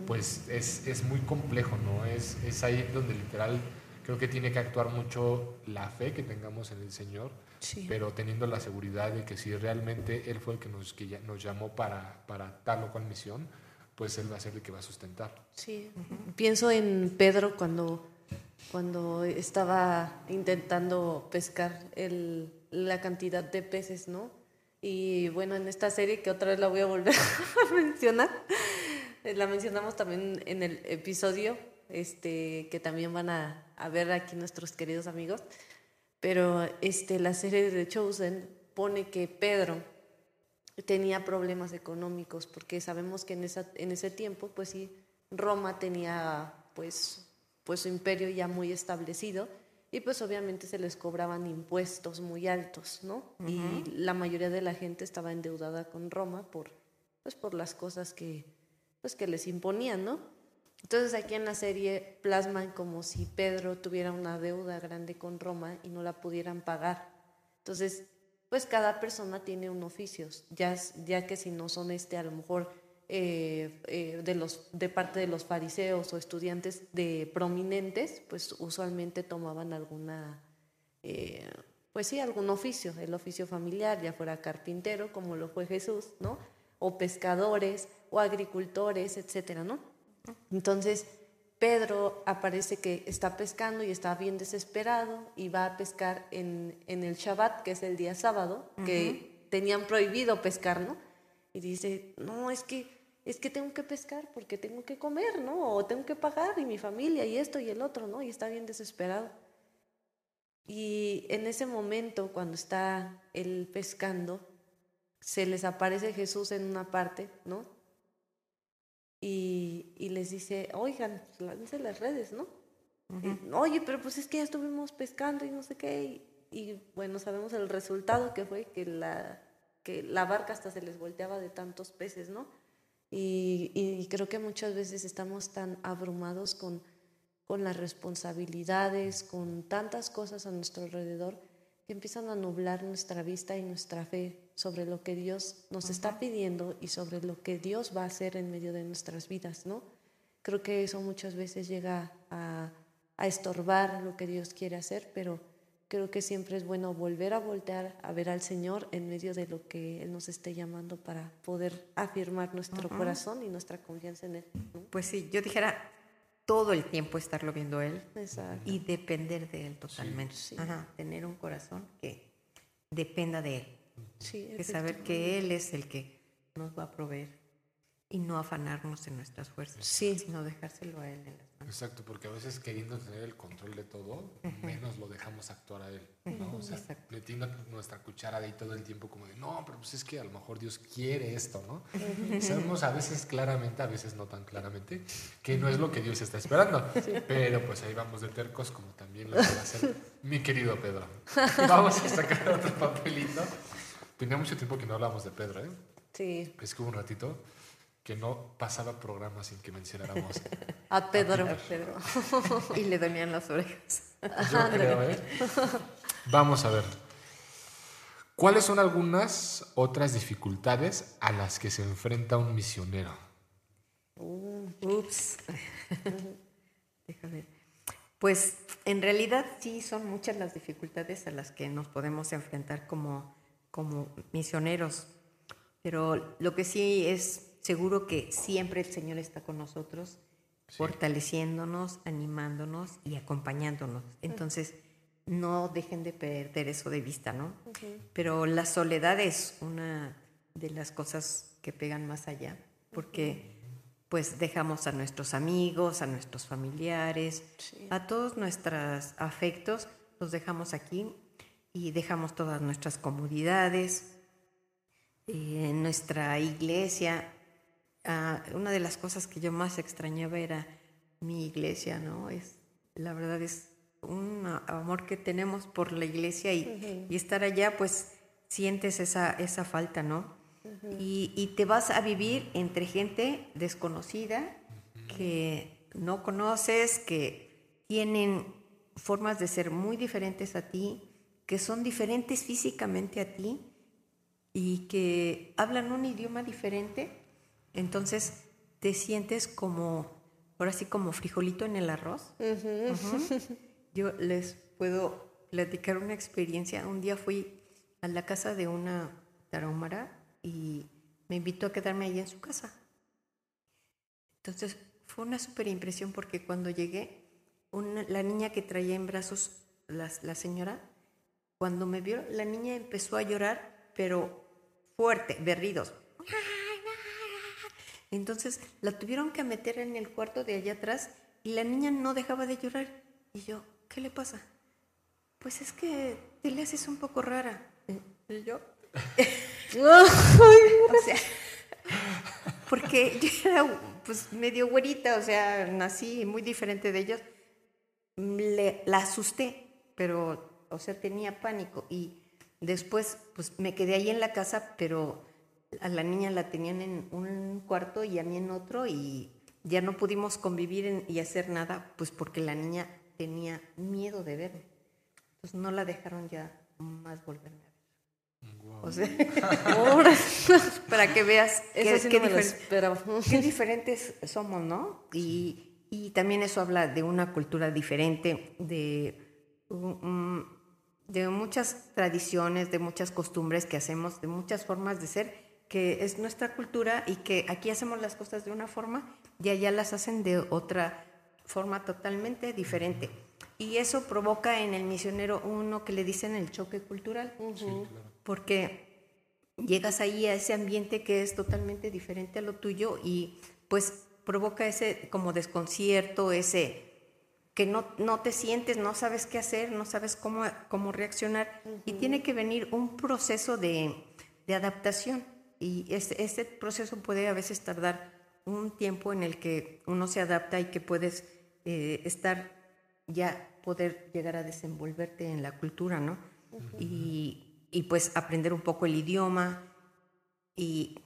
pues es, es muy complejo, ¿no? Es, es ahí donde literal creo que tiene que actuar mucho la fe que tengamos en el Señor, Sí. pero teniendo la seguridad de que si realmente Él fue el que nos, que ya- nos llamó para, para tal o cual misión, pues Él va a ser el que va a sustentar. Sí, pienso en Pedro cuando, cuando estaba intentando pescar el, la cantidad de peces, ¿no? Y bueno, en esta serie que otra vez la voy a volver *laughs* a mencionar, eh, la mencionamos también en el episodio este, que también van a, a ver aquí nuestros queridos amigos, pero este, la serie de Chosen pone que Pedro, tenía problemas económicos, porque sabemos que en, esa, en ese tiempo, pues sí, Roma tenía pues, pues su imperio ya muy establecido y pues obviamente se les cobraban impuestos muy altos, ¿no? Y la mayoría de la gente estaba endeudada con Roma por, pues, por las cosas que, pues, que les imponían, ¿no? Entonces aquí en la serie plasman como si Pedro tuviera una deuda grande con Roma y no la pudieran pagar. Entonces, pues cada persona tiene un oficio, ya, ya que si no son este, a lo mejor eh, eh, de, los, de parte de los fariseos o estudiantes de prominentes, pues usualmente tomaban alguna, eh, pues sí, algún oficio, el oficio familiar, ya fuera carpintero, como lo fue Jesús, ¿no? O pescadores, o agricultores, etcétera, ¿no? Entonces, Pedro aparece que está pescando y está bien desesperado y va a pescar en, en el Shabbat, que es el día sábado, que tenían prohibido pescar, ¿no? Y dice, no, es que, es que tengo que pescar porque tengo que comer, ¿no? O tengo que pagar y mi familia y esto y el otro, ¿no? Y está bien desesperado. Y en ese momento, cuando está él pescando, se les aparece Jesús en una parte, ¿no? Y, y les dice, oigan, láncense las redes, ¿no? Y, Oye, pero pues es que ya estuvimos pescando y no sé qué. Y, y, bueno, sabemos el resultado que fue que la, que la barca hasta se les volteaba de tantos peces, ¿no? Y, y creo que muchas veces estamos tan abrumados con, con las responsabilidades, con tantas cosas a nuestro alrededor, que empiezan a nublar nuestra vista y nuestra fe sobre lo que Dios nos está pidiendo y sobre lo que Dios va a hacer en medio de nuestras vidas, ¿no? Creo que eso muchas veces llega a, a estorbar lo que Dios quiere hacer, pero creo que siempre es bueno volver a voltear a ver al Señor en medio de lo que Él nos esté llamando para poder afirmar nuestro corazón y nuestra confianza en Él. ¿no? Pues sí, yo dijera todo el tiempo estarlo viendo Él Exacto. y depender de Él totalmente. Sí. Ajá, tener un corazón que dependa de Él. Sí, Que saber que Él es el que nos va a proveer y no afanarnos en nuestras fuerzas, Sí. sino dejárselo a Él en las manos. Exacto, porque a veces queriendo tener el control de todo, menos lo dejamos actuar a él. ¿no? O sea, Exacto. metiendo nuestra cuchara de ahí todo el tiempo como de, no, pero pues es que a lo mejor Dios quiere esto, ¿no? Sabemos a veces claramente, a veces no tan claramente, que no es lo que Dios está esperando. Pero pues ahí vamos de tercos como también lo va a hacer mi querido Pedro. *laughs* Vamos a sacar otro papelito. Tenía mucho tiempo que no hablábamos de Pedro, ¿eh? Sí, Es que hubo un ratito que no pasaba programa sin que mencionáramos *laughs* a Pedro. A Pedro. *laughs* y le dolían las orejas. Yo creo, ¿eh? Vamos a ver. ¿Cuáles son algunas otras dificultades a las que se enfrenta un misionero? Ups. *laughs* Deja ver. Pues en realidad sí son muchas las dificultades a las que nos podemos enfrentar como, como misioneros. Pero lo que sí es seguro que siempre el Señor está con nosotros, fortaleciéndonos, animándonos y acompañándonos. Entonces, no dejen de perder eso de vista, ¿no? Pero la soledad es una de las cosas que pegan más allá, porque pues dejamos a nuestros amigos, a nuestros familiares, a todos nuestros afectos, los dejamos aquí y dejamos todas nuestras comodidades, eh, nuestra iglesia. Ah, una de las cosas que yo más extrañaba era mi iglesia, ¿no? Es, la verdad es un amor que tenemos por la iglesia y, y estar allá, pues sientes esa, esa falta, ¿no? y, y te vas a vivir entre gente desconocida que no conoces, que tienen formas de ser muy diferentes a ti, que son diferentes físicamente a ti y que hablan un idioma diferente, entonces te sientes como, ahora sí como frijolito en el arroz. Yo les puedo platicar una experiencia. Un día fui a la casa de una tarahumara y me invitó a quedarme allí en su casa. Entonces fue una súper impresión porque cuando llegué, una- la niña que traía en brazos la, la señora, cuando me vio, la niña empezó a llorar, pero fuerte, berridos. Entonces la tuvieron que meter en el cuarto de allá atrás y la niña no dejaba de llorar. Y yo, ¿qué le pasa? Pues es que te le haces un poco rara. Y yo, *laughs* o sea, porque yo era pues medio güerita, o sea, nací muy diferente de ellos. Le, la asusté, pero, o sea, tenía pánico y después pues me quedé ahí en la casa, pero a la niña la tenían en un cuarto y a mí en otro y ya no pudimos convivir en- y hacer nada, pues porque la niña tenía miedo de verme. Entonces no la dejaron ya más volverme a ver. O sea, *laughs* para que veas qué, sí qué no difer- qué diferentes somos, ¿no? Y, y también eso habla de una cultura diferente, de, mm, de muchas tradiciones, de muchas costumbres que hacemos, de muchas formas de ser, que es nuestra cultura y que aquí hacemos las cosas de una forma y allá las hacen de otra forma totalmente diferente. Y eso provoca en el misionero uno que le dicen el choque cultural, porque llegas ahí a ese ambiente que es totalmente diferente a lo tuyo y pues provoca ese como desconcierto, ese que no, no te sientes, no sabes qué hacer, no sabes cómo, cómo reaccionar. Y tiene que venir un proceso de, de adaptación. Y este, este, proceso puede a veces tardar un tiempo en el que uno se adapta y que puedes eh, estar ya poder llegar a desenvolverte en la cultura, ¿no? y, y pues aprender un poco el idioma y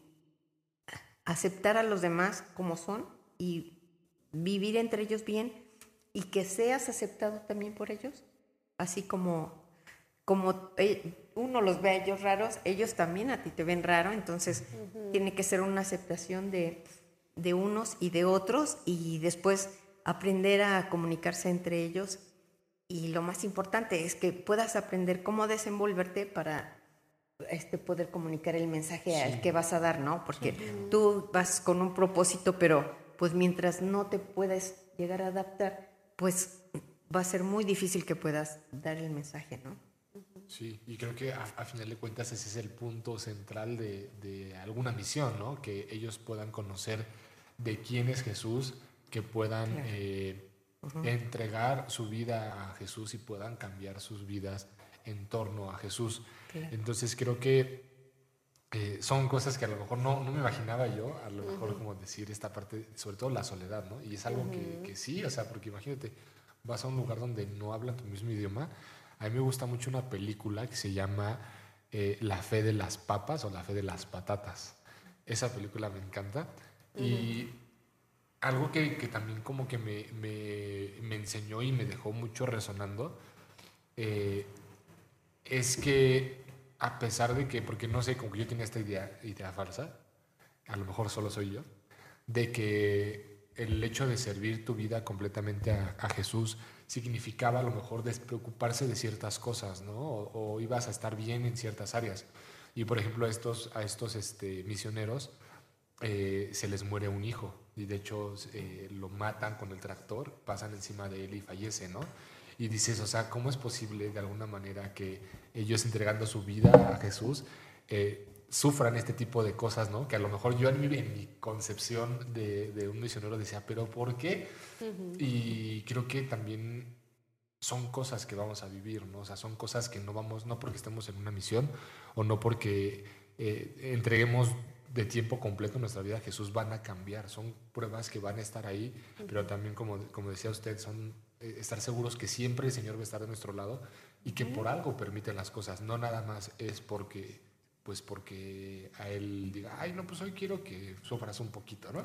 aceptar a los demás como son y vivir entre ellos bien y que seas aceptado también por ellos, así como como eh, uno los ve a ellos raros, ellos también a ti te ven raro, entonces tiene que ser una aceptación de, de unos y de otros y después aprender a comunicarse entre ellos y lo más importante es que puedas aprender cómo desenvolverte para este, poder comunicar el mensaje al que vas a dar, ¿no? Porque tú vas con un propósito, pero pues mientras no te puedas llegar a adaptar, pues va a ser muy difícil que puedas dar el mensaje, ¿no? Sí, y creo que a, final de cuentas ese es el punto central de, de, alguna misión, ¿no? Que ellos puedan conocer de quién es Jesús, que puedan eh, entregar su vida a Jesús y puedan cambiar sus vidas en torno a Jesús. Entonces creo que eh, son cosas que a lo mejor no, no me imaginaba yo, a lo mejor como decir esta parte, sobre todo la soledad, ¿no? Y es algo que, que, sí, o sea, porque imagínate, vas a un lugar donde no hablan tu mismo idioma. A mí me gusta mucho una película que se llama eh, La fe de las papas o La fe de las patatas. Esa película me encanta. Y algo que, que, también como que me, me, me, enseñó y me dejó mucho resonando eh, es que a pesar de que, porque no sé, como que yo tenía esta idea, idea falsa, a lo mejor solo soy yo, de que el hecho de servir tu vida completamente a, Jesús significaba a lo mejor despreocuparse de ciertas cosas, ¿no? O, ibas a estar bien en ciertas áreas. Y por ejemplo, a estos, a estos este, misioneros eh, se les muere un hijo y de hecho eh, lo matan con el tractor, pasan encima de él y fallece, ¿no? y dices, o sea, ¿cómo es posible de alguna manera que ellos entregando su vida a Jesús eh, sufran este tipo de cosas, ¿no? Que a lo mejor yo en mi, en mi concepción de, de, un misionero decía, pero ¿por qué? Y creo que también son cosas que vamos a vivir, ¿no? O sea, son cosas que no vamos, no porque estemos en una misión o no porque eh, entreguemos de tiempo completo nuestra vida a Jesús van a cambiar, son pruebas que van a estar ahí, pero también como, como decía usted, son eh, estar seguros que siempre el Señor va a estar de nuestro lado y que por algo permiten las cosas, no nada más es porque pues porque a él diga, ay, no, pues hoy quiero que sufras un poquito, ¿no?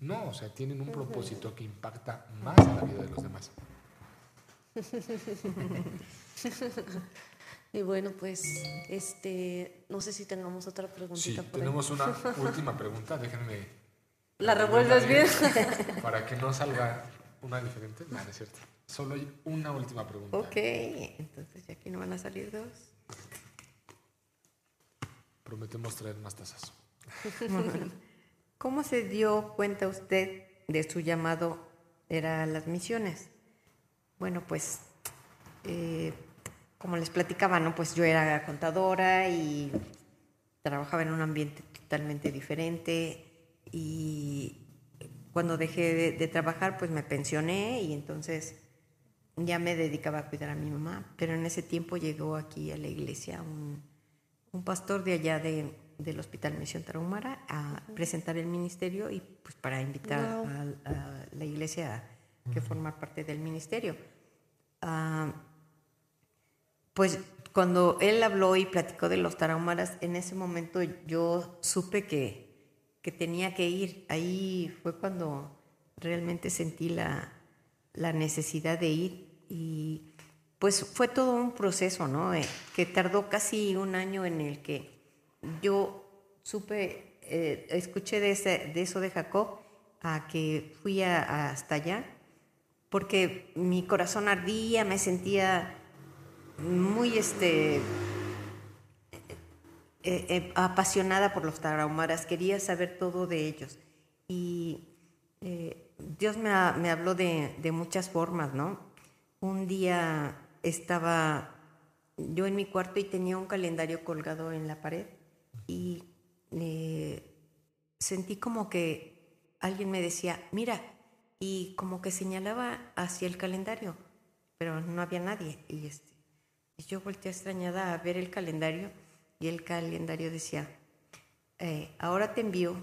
No, o sea, tienen un propósito que impacta más la vida de los demás. *laughs* Y bueno, pues, este, no sé si tengamos otra preguntita. Sí, tenemos una *laughs* última pregunta, déjenme. ¿La revuelves bien? *laughs* Para que no salga una diferente. No, es cierto. Solo hay una última pregunta. Ok, entonces ya aquí no van a salir dos. Prometemos traer más tazas. *laughs* ¿Cómo se dio cuenta usted de su llamado era las misiones? Bueno, pues, eh, como les platicaba, ¿no? Pues yo era contadora y trabajaba en un ambiente totalmente diferente y cuando dejé de, trabajar, pues me pensioné y entonces ya me dedicaba a cuidar a mi mamá. Pero en ese tiempo llegó aquí a la iglesia un, un pastor de allá de, del Hospital Misión Tarahumara a presentar el ministerio y pues para invitar a, la iglesia a que formar parte del ministerio. Ah, pues cuando él habló y platicó de los tarahumaras, en ese momento yo supe que que tenía que ir. Ahí fue cuando realmente sentí la, la necesidad de ir y pues fue todo un proceso, ¿no? Eh, que tardó casi un año en el que yo supe, eh, escuché de, eso de Jacob a que fui hasta allá, porque mi corazón ardía, me sentía muy este eh, apasionada por los tarahumaras, quería saber todo de ellos. Y Dios me, me habló de, de, muchas formas, ¿no? Un día estaba yo en mi cuarto y tenía un calendario colgado en la pared y sentí como que alguien me decía, mira, y como que señalaba hacia el calendario, pero no había nadie. Y, este, yo volteé extrañada a ver el calendario y el calendario decía, eh, ahora te envío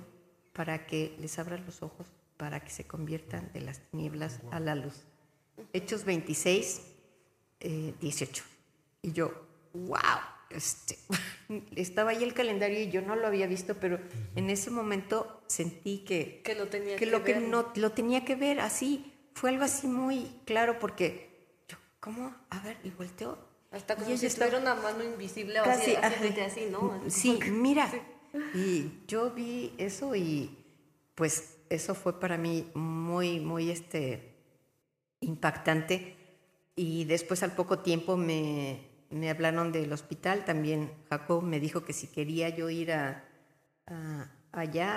para que les abras los ojos, para que se conviertan de las tinieblas a la luz. Hechos 26, 18. Eh, y yo, wow, este, *laughs* estaba ahí el calendario y yo no lo había visto, pero en ese momento sentí que, que lo tenía que, que lo ver. que no lo tenía que ver así. Fue algo así muy claro porque yo, ¿cómo? A ver, y volteó. Hasta como Y si estaba- estuviera una mano invisible o así, ¿no? Sí, mira. Y yo vi eso y pues eso fue para mí muy, muy este, impactante. Y después al poco tiempo me, me hablaron del hospital. También Jacob me dijo que si quería yo ir a, a- allá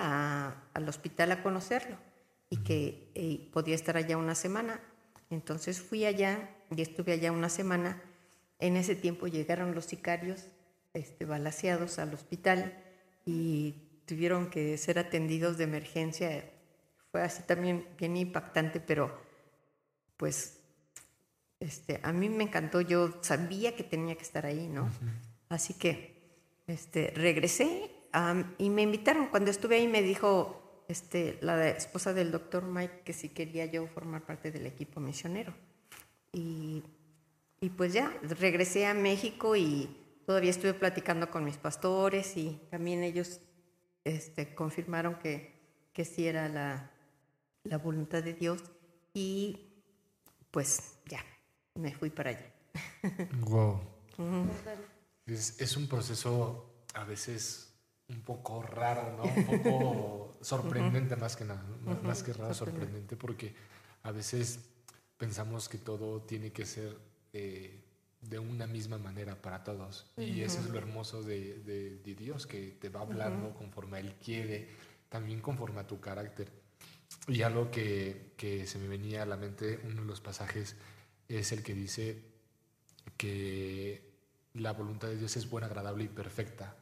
a- al hospital a conocerlo y que eh, podía estar allá una semana. Entonces fui allá y estuve allá una semana. En ese tiempo llegaron los sicarios este, balaseados al hospital y tuvieron que ser atendidos de emergencia. Fue así también bien impactante, pero pues este, a mí me encantó. Yo sabía que tenía que estar ahí, ¿no? Así que este, regresé y me invitaron. Cuando estuve ahí me dijo este, la esposa del doctor Mike que si quería yo formar parte del equipo misionero. Y, y pues ya, regresé a México y todavía estuve platicando con mis pastores y también ellos este, confirmaron que, que sí era la, la voluntad de Dios. Y pues ya, me fui para allá. Wow. Es, es un proceso a veces un poco raro, ¿no? Un poco sorprendente más que nada, ¿no? Más- que raro, sorprendente, porque a veces pensamos que todo tiene que ser eh, de una misma manera para todos. Y eso es lo hermoso de, de- de Dios, que te va hablando conforme a Él quiere, también conforme a tu carácter. Y algo que, que se me venía a la mente, uno de los pasajes, es el que dice que la voluntad de Dios es buena, agradable y perfecta.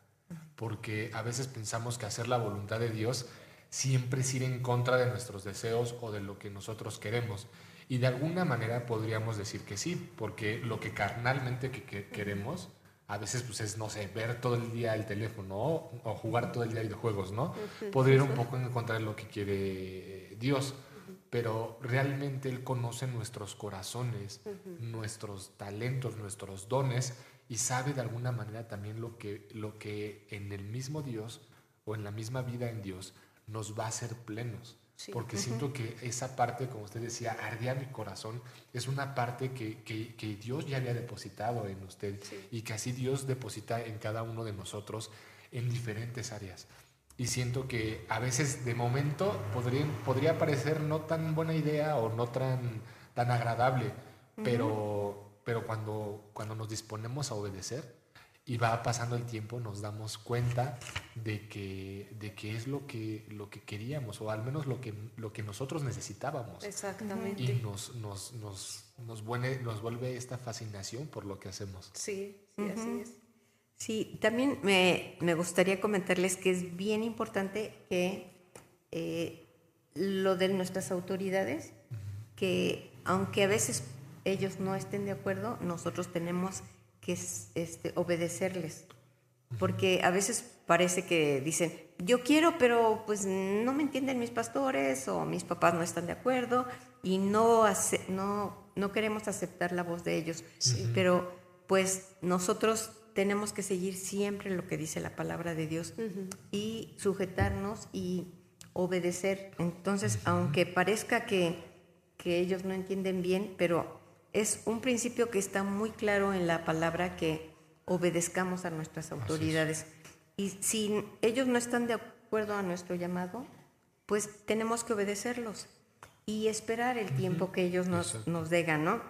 Porque a veces pensamos que hacer la voluntad de Dios siempre es ir en contra de nuestros deseos o de lo que nosotros queremos. Y de alguna manera podríamos decir que sí, porque lo que carnalmente que, que queremos a veces pues es, no sé, ver todo el día el teléfono o, o jugar todo el día videojuegos, ¿no? Podría ir un poco en contra de lo que quiere Dios, pero realmente Él conoce nuestros corazones, nuestros talentos, nuestros dones y sabe de alguna manera también lo que, lo que en el mismo Dios o en la misma vida en Dios nos va a hacer plenos. Sí. Porque siento que esa parte, como usted decía, ardía mi corazón, es una parte que, que- que Dios ya había depositado en usted y que así Dios deposita en cada uno de nosotros en diferentes áreas. Y siento que a veces de momento podría, podría parecer no tan buena idea o no tan, tan agradable, pero, pero cuando, cuando nos disponemos a obedecer y va pasando el tiempo nos damos cuenta de que, de que es lo que, lo que queríamos o al menos lo que, lo que nosotros necesitábamos. Exactamente. Y nos, nos, nos, nos, vuelve, nos vuelve esta fascinación por lo que hacemos. Sí, sí, así es. Sí, también me, me gustaría comentarles que es bien importante que eh, lo de nuestras autoridades, que aunque a veces ellos no estén de acuerdo, nosotros tenemos que es- este, obedecerles. Porque a veces parece que dicen, yo quiero, pero pues no me entienden mis pastores o mis papás no están de acuerdo y no, no, no queremos aceptar la voz de ellos. Pero pues nosotros tenemos que seguir siempre lo que dice la palabra de Dios y sujetarnos y obedecer. Entonces, aunque parezca que, que ellos no entienden bien, pero es un principio que está muy claro en la palabra que obedezcamos a nuestras autoridades. Y si ellos no están de acuerdo a nuestro llamado, pues tenemos que obedecerlos y esperar el tiempo que ellos nos, Exacto. nos ¿no?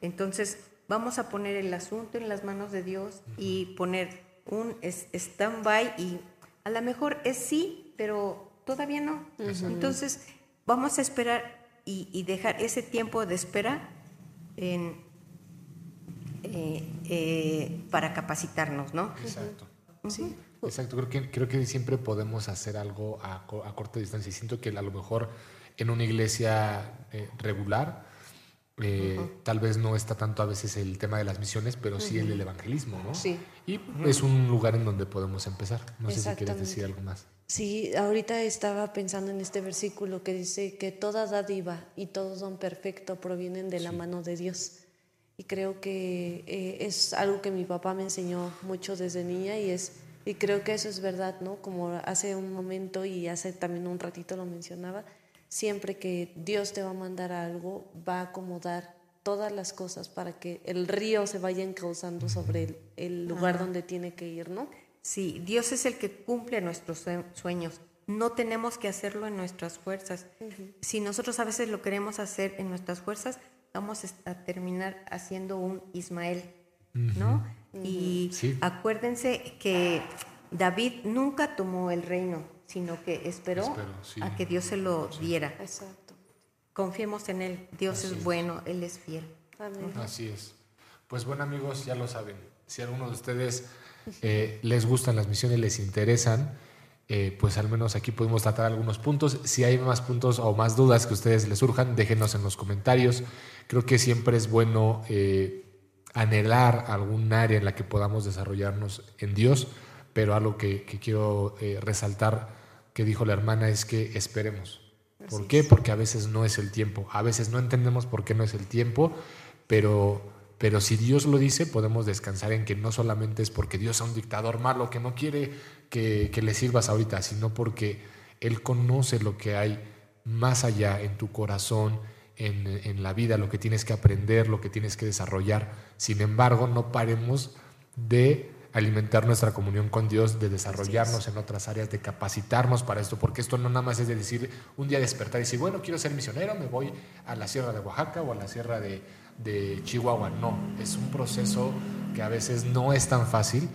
Entonces, vamos a poner el asunto en las manos de Dios y poner un stand-by y a lo mejor es sí, pero todavía no. Entonces, vamos a esperar y, y dejar ese tiempo de espera en, eh, eh, para capacitarnos, ¿no? Exacto. Exacto, creo que, creo que siempre podemos hacer algo a, co- a corta distancia y siento que a lo mejor en una iglesia eh, regular. Eh, tal vez no está tanto a veces el tema de las misiones, pero sí el del evangelismo, ¿no? Sí. Y es un lugar en donde podemos empezar. No sé si quieres decir algo más. Sí, ahorita estaba pensando en este versículo que dice que toda dádiva y todo don perfecto provienen de la mano de Dios. Y creo que eh, es algo que mi papá me enseñó mucho desde niña y es y creo que eso es verdad, ¿no? Como hace un momento y hace también un ratito lo mencionaba, siempre que Dios te va a mandar algo, va a acomodar todas las cosas para que el río se vaya encauzando sobre el, el lugar donde tiene que ir, ¿no? Sí, Dios es el que cumple nuestros sueños. No tenemos que hacerlo en nuestras fuerzas. Si nosotros a veces lo queremos hacer en nuestras fuerzas, vamos a terminar haciendo un Ismael, ¿no? Y acuérdense que David nunca tomó el reino, sino que esperó a que Dios se lo diera. Exacto. Confiemos en Él. Dios es, bueno, Él es fiel. Así es. Pues bueno amigos, ya lo saben. Si alguno de ustedes eh, les gustan las misiones, les interesan, eh, pues al menos aquí podemos tratar algunos puntos. Si hay más puntos o más dudas que ustedes les surjan, déjenos en los comentarios. Creo que siempre es bueno eh, anhelar algún área en la que podamos desarrollarnos en Dios, pero algo que, quiero resaltar que dijo la hermana es que esperemos. ¿Por qué? Porque a veces no es el tiempo. A veces no entendemos por qué no es el tiempo, pero pero si Dios lo dice, podemos descansar en que no solamente es porque Dios es un dictador malo que no quiere que, le sirvas ahorita, sino porque Él conoce lo que hay más allá en tu corazón, en, en, la vida, lo que tienes que aprender, lo que tienes que desarrollar. Sin embargo, no paremos de alimentar nuestra comunión con Dios, de desarrollarnos en otras áreas, de capacitarnos para esto, porque esto no nada más es de decir un día despertar y decir, bueno, quiero ser misionero, me voy a la sierra de Oaxaca o a la sierra de, de Chihuahua. No, es un proceso que a veces no es tan fácil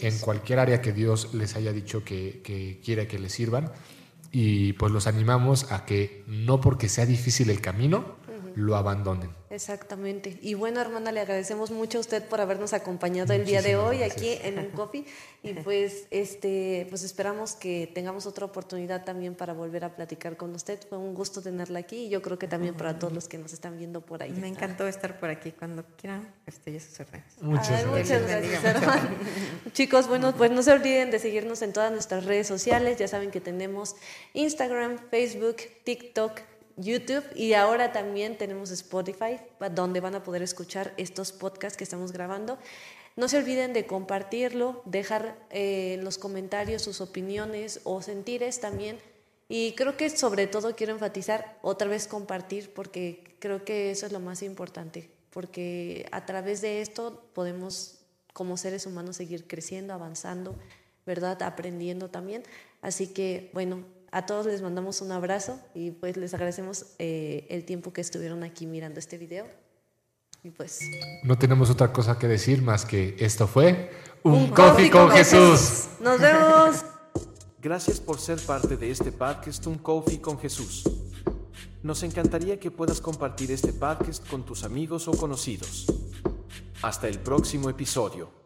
en cualquier área que Dios les haya dicho que, que quiere que les sirvan. Y pues los animamos a que no porque sea difícil el camino, lo abandonen. Exactamente. Y bueno, hermana, le agradecemos mucho a usted por habernos acompañado el día de hoy aquí en un coffee. Y pues, este, pues esperamos que tengamos otra oportunidad también para volver a platicar con usted. Fue un gusto tenerla aquí y yo creo que también para todos los que nos están viendo por ahí. Me encantó estar por aquí. Cuando quieran, estoy a sus órdenes. Muchas, muchas gracias, hermano. Chicos, bueno, pues no se olviden de seguirnos en todas nuestras redes sociales. Ya saben que tenemos Instagram, Facebook, TikTok, YouTube y ahora también tenemos Spotify, donde van a poder escuchar estos podcasts que estamos grabando. No se olviden de compartirlo, dejar eh, en los comentarios sus opiniones o sentires también. Y creo que sobre todo quiero enfatizar otra vez compartir, porque creo que eso es lo más importante, porque a través de esto podemos como seres humanos seguir creciendo, avanzando, ¿verdad? Aprendiendo también. Así que, bueno, a todos les mandamos un abrazo y pues les agradecemos eh, el tiempo que estuvieron aquí mirando este video. Y pues... No tenemos otra cosa que decir más que esto fue Un, Coffee, con, Jesús. Nos vemos. Gracias por ser parte de este podcast Un Coffee con Jesús. Nos encantaría que puedas compartir este podcast con tus amigos o conocidos. Hasta el próximo episodio.